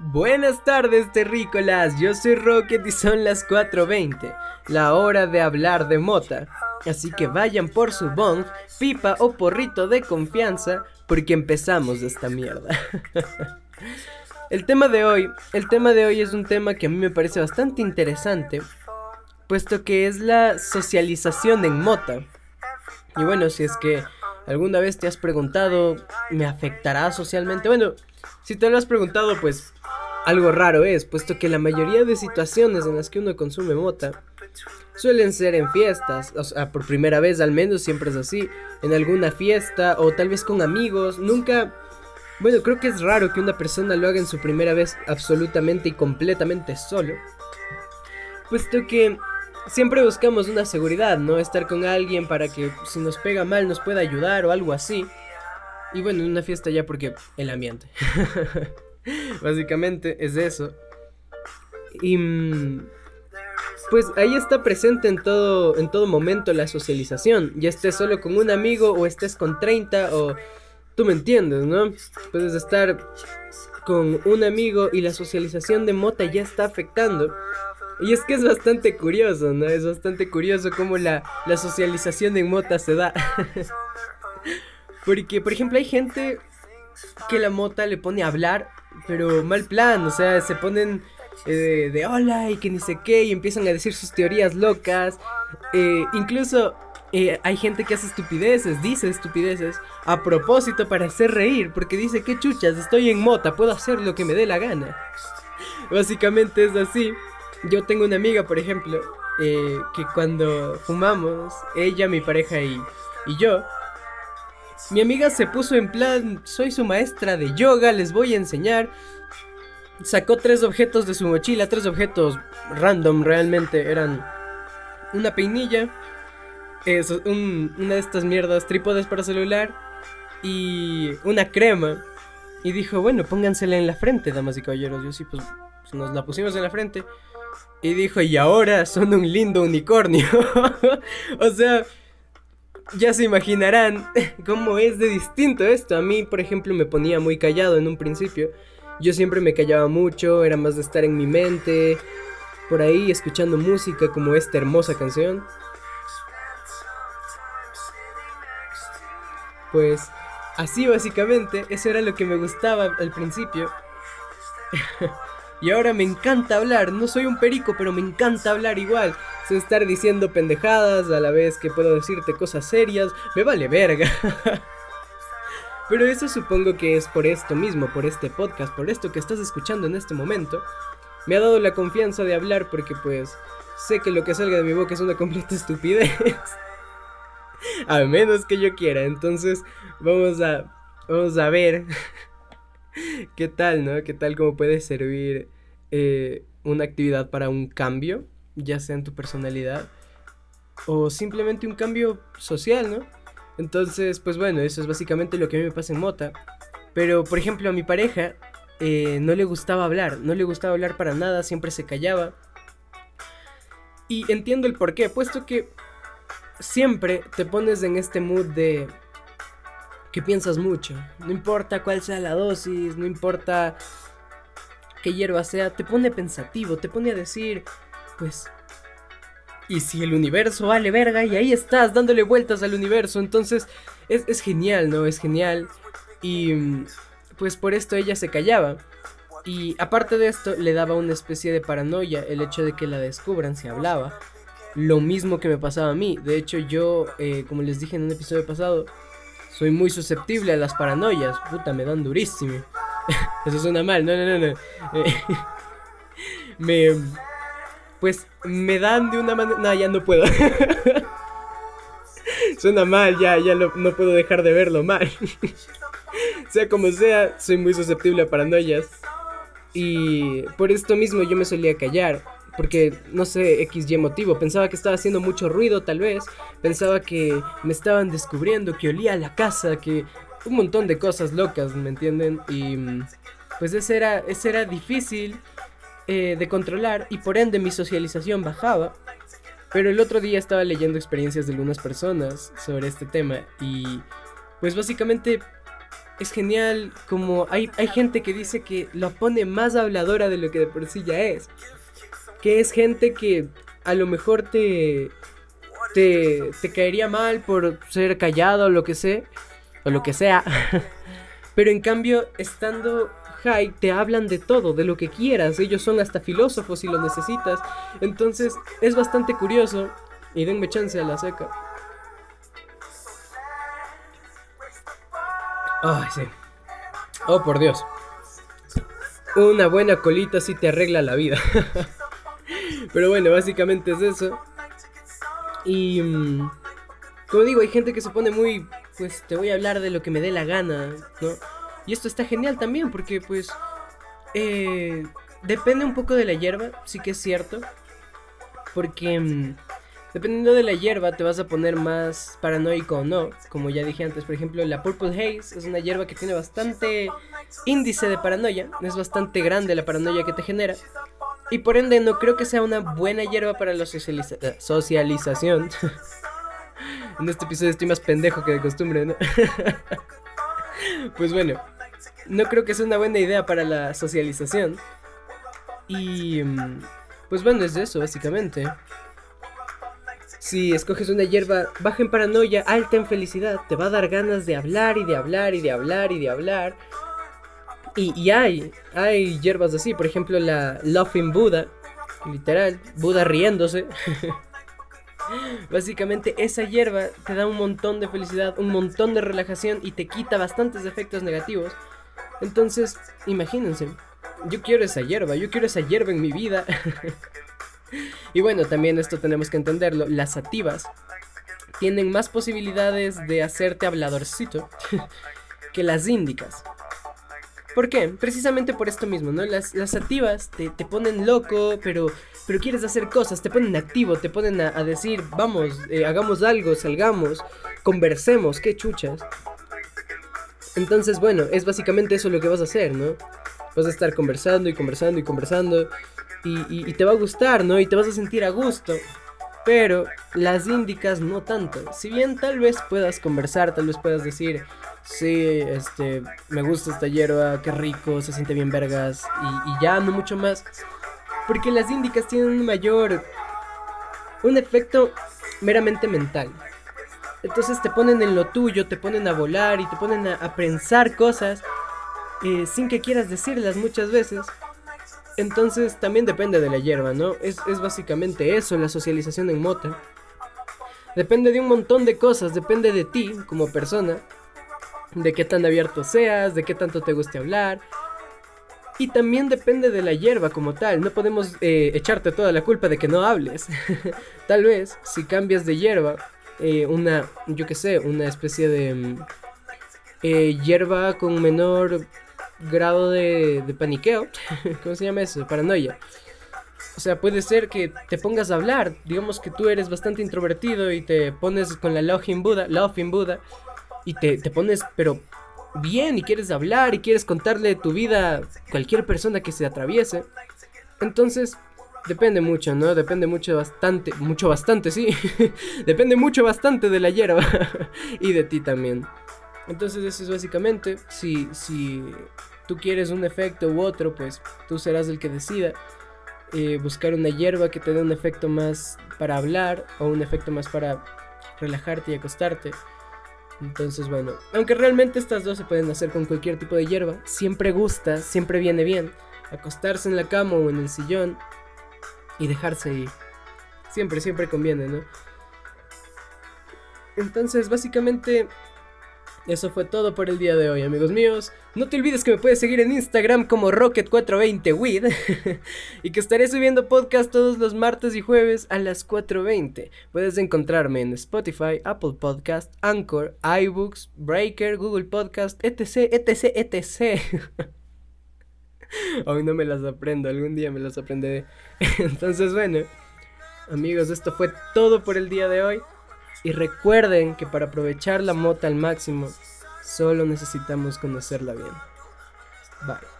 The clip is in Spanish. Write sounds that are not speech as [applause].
Buenas tardes, terrícolas. Yo soy Rocket y son las 4:20, la hora de hablar de mota. Así que vayan por su bong, pipa o porrito de confianza, porque empezamos esta mierda. [laughs] el tema de hoy, el tema de hoy es un tema que a mí me parece bastante interesante, puesto que es la socialización en mota. Y bueno, si es que alguna vez te has preguntado, ¿me afectará socialmente? Bueno, si te lo has preguntado, pues algo raro es, puesto que la mayoría de situaciones en las que uno consume mota suelen ser en fiestas, o sea, por primera vez al menos siempre es así, en alguna fiesta o tal vez con amigos, nunca... Bueno, creo que es raro que una persona lo haga en su primera vez absolutamente y completamente solo, puesto que siempre buscamos una seguridad, ¿no? Estar con alguien para que si nos pega mal nos pueda ayudar o algo así. Y bueno, en una fiesta ya porque el ambiente. [laughs] [laughs] Básicamente es eso. Y mm, pues ahí está presente en todo, en todo momento la socialización. Ya estés solo con un amigo o estés con 30 o tú me entiendes, ¿no? Puedes estar con un amigo y la socialización de mota ya está afectando. Y es que es bastante curioso, ¿no? Es bastante curioso cómo la, la socialización en mota se da. [laughs] Porque, por ejemplo, hay gente que la mota le pone a hablar, pero mal plan, o sea, se ponen eh, de hola y que ni sé qué y empiezan a decir sus teorías locas. Eh, incluso eh, hay gente que hace estupideces, dice estupideces a propósito para hacer reír, porque dice que chuchas, estoy en mota, puedo hacer lo que me dé la gana. [laughs] Básicamente es así. Yo tengo una amiga, por ejemplo, que cuando fumamos, ella, mi pareja y, y yo, mi amiga se puso en plan, soy su maestra de yoga, les voy a enseñar. Sacó tres objetos de su mochila, tres objetos random realmente. Eran una peinilla, una de estas mierdas, trípodes para celular y una crema. Y dijo, bueno, póngansela en la frente, damas y caballeros. Yo sí, pues, pues nos la pusimos en la frente. Y dijo, y ahora son un lindo unicornio. [laughs] o sea, [laughs] ya se imaginarán [laughs] cómo es de distinto esto. A mí, por ejemplo, me ponía muy callado en un principio. Yo siempre me callaba mucho, era más de estar en mi mente, por ahí escuchando música como esta hermosa canción. Pues así básicamente, eso era lo que me gustaba al principio. [laughs] y ahora me encanta hablar, no soy un perico, pero me encanta hablar igual estar diciendo pendejadas a la vez que puedo decirte cosas serias, me vale verga. [laughs] Pero eso supongo que es por esto mismo, por este podcast, por esto que estás escuchando en este momento. Me ha dado la confianza de hablar porque pues sé que lo que salga de mi boca es una completa estupidez. [laughs] a menos que yo quiera. Entonces vamos a, vamos a ver [laughs] [laughs] qué tal, ¿no? ¿Qué tal cómo puede servir eh, una actividad para un cambio? ya sea en tu personalidad o simplemente un cambio social, ¿no? Entonces, pues bueno, eso es básicamente lo que a mí me pasa en Mota. Pero, por ejemplo, a mi pareja eh, no le gustaba hablar, no le gustaba hablar para nada, siempre se callaba. Y entiendo el por qué, puesto que siempre te pones en este mood de que piensas mucho. No importa cuál sea la dosis, no importa qué hierba sea, te pone pensativo, te pone a decir, pues... Y si el universo vale verga y ahí estás dándole vueltas al universo, entonces es, genial, ¿no? Es genial. Y pues por esto ella se callaba. Y aparte de esto, le daba una especie de paranoia el hecho de que la descubran si hablaba. Lo mismo que me pasaba a mí. De hecho, yo, eh, como les dije en un episodio pasado, soy muy susceptible a las paranoias. Puta, me dan durísimo. [laughs] Eso suena mal, no, no, no, no. [laughs] me, pues me dan de una manera... No, ya no puedo. [laughs] Suena mal, ya, ya no puedo dejar de verlo mal. sea como sea, soy muy susceptible a paranoias. Y por esto mismo yo me solía callar. Porque no sé, XY motivo. Pensaba que estaba haciendo mucho ruido, tal vez. Pensaba que me estaban descubriendo, que olía la casa, que. Un montón de cosas locas, ¿me entienden? Y. Pues ese era, ese era difícil eh, de controlar y por ende mi socialización bajaba. Pero el otro día estaba leyendo experiencias de algunas personas sobre este tema y pues básicamente es genial como hay, hay gente que dice que lo pone más habladora de lo que de por sí ya es. Que es gente que a lo mejor te, te, te caería mal por ser callado o lo que sea. O lo que sea. [laughs] Pero en cambio, estando high, te hablan de todo, de lo que quieras. Ellos son hasta filósofos si lo necesitas. Entonces, es bastante curioso. Y denme chance a la seca. Ay, sí. Oh, por Dios. Una buena colita sí te arregla la vida. [laughs] Pero bueno, básicamente es eso. Y... Mm, como digo, hay gente que se pone muy... Pues te voy a hablar de lo que me dé la gana, ¿no? Y esto está genial también porque pues... Eh, depende un poco de la hierba, sí que es cierto. Porque... Mm, Dependiendo de la hierba te vas a poner más paranoico o no. Como ya dije antes, por ejemplo, la Purple Haze es una hierba que tiene bastante índice de paranoia. Es bastante grande la paranoia que te genera. Y por ende no creo que sea una buena hierba para la socialización. [laughs] en este episodio estoy más pendejo que de costumbre, ¿no? [laughs] pues bueno, no creo que sea una buena idea para la socialización. Y... Mm, pues bueno, es eso, básicamente. Si escoges una hierba baja en paranoia, alta en felicidad, te va a dar ganas de hablar y de hablar y de hablar y de hablar. Y, hay, hay hierbas así, por ejemplo la Laughing Buddha, literal, Buda riéndose. [laughs] Básicamente esa hierba te da un montón de felicidad, un montón de relajación y te quita bastantes efectos negativos. Entonces, imagínense, yo quiero esa hierba, yo quiero esa hierba en mi vida. [laughs] y bueno, también esto tenemos que entenderlo. Las sativas tienen más posibilidades de hacerte habladorcito [laughs] que las índicas. ¿Por qué? Precisamente por esto mismo, ¿no? Las, las sativas te, ponen loco, pero, pero quieres hacer cosas, te ponen activo, te ponen a, decir, vamos, eh, hagamos algo, salgamos, conversemos, qué chuchas. Entonces, bueno, es básicamente eso lo que vas a hacer, ¿no? Vas a estar conversando y conversando y conversando y, te va a gustar, ¿no? Y te vas a sentir a gusto. Pero las índicas no tanto. Si bien tal vez puedas conversar, tal vez puedas decir, sí, este, me gusta esta hierba, qué rico, se siente bien vergas, y, y ya no mucho más. Porque las índicas tienen un mayor, un efecto meramente mental. Entonces te ponen en lo tuyo, te ponen a volar y te ponen a, pensar cosas eh, sin que quieras decirlas muchas veces. Entonces también depende de la hierba, ¿no? Es, básicamente eso, la socialización en mota. Depende de un montón de cosas, depende de ti como persona, de qué tan abierto seas, de qué tanto te guste hablar. Y también depende de la hierba como tal, no podemos eh, echarte toda la culpa de que no hables. [laughs] tal vez si cambias de hierba, eh, una, yo qué sé, una especie de mm, eh, hierba con menor grado de, de paniqueo. [laughs] ¿Cómo se llama eso? Paranoia. O sea, puede ser que te pongas a hablar. Digamos que tú eres bastante introvertido y te pones con la Laughing Buddha, Laughing Buddha, y te, te pones, pero bien, y quieres hablar y quieres contarle tu vida a cualquier persona que se atraviese. Entonces, depende mucho, ¿no? Depende mucho bastante, mucho bastante, sí. [laughs] depende mucho bastante de la hierba y de ti también. Entonces eso es básicamente, si, si tú quieres un efecto u otro, pues tú serás el que decida. Eh, buscar una hierba que te dé un efecto más para hablar o un efecto más para relajarte y acostarte. Entonces, bueno, aunque realmente estas dos se pueden hacer con cualquier tipo de hierba, siempre gusta, siempre viene bien acostarse en la cama o en el sillón y dejarse ir. Siempre, siempre conviene, ¿no? Entonces, básicamente eso fue todo por el día de hoy, amigos míos. No te olvides que me puedes seguir en Instagram como Rocket420wid [laughs] y que estaré subiendo podcast todos los martes y jueves a las 4.20. Puedes encontrarme en Spotify, Apple Podcast, Anchor, iBooks, Breaker, Google Podcast, etc, etc, etc. [laughs] Hoy no me las aprendo, algún día me las aprenderé. [laughs] Entonces, bueno, amigos, esto fue todo por el día de hoy. Y recuerden que para aprovechar la mota al máximo, solo necesitamos conocerla bien. Bye.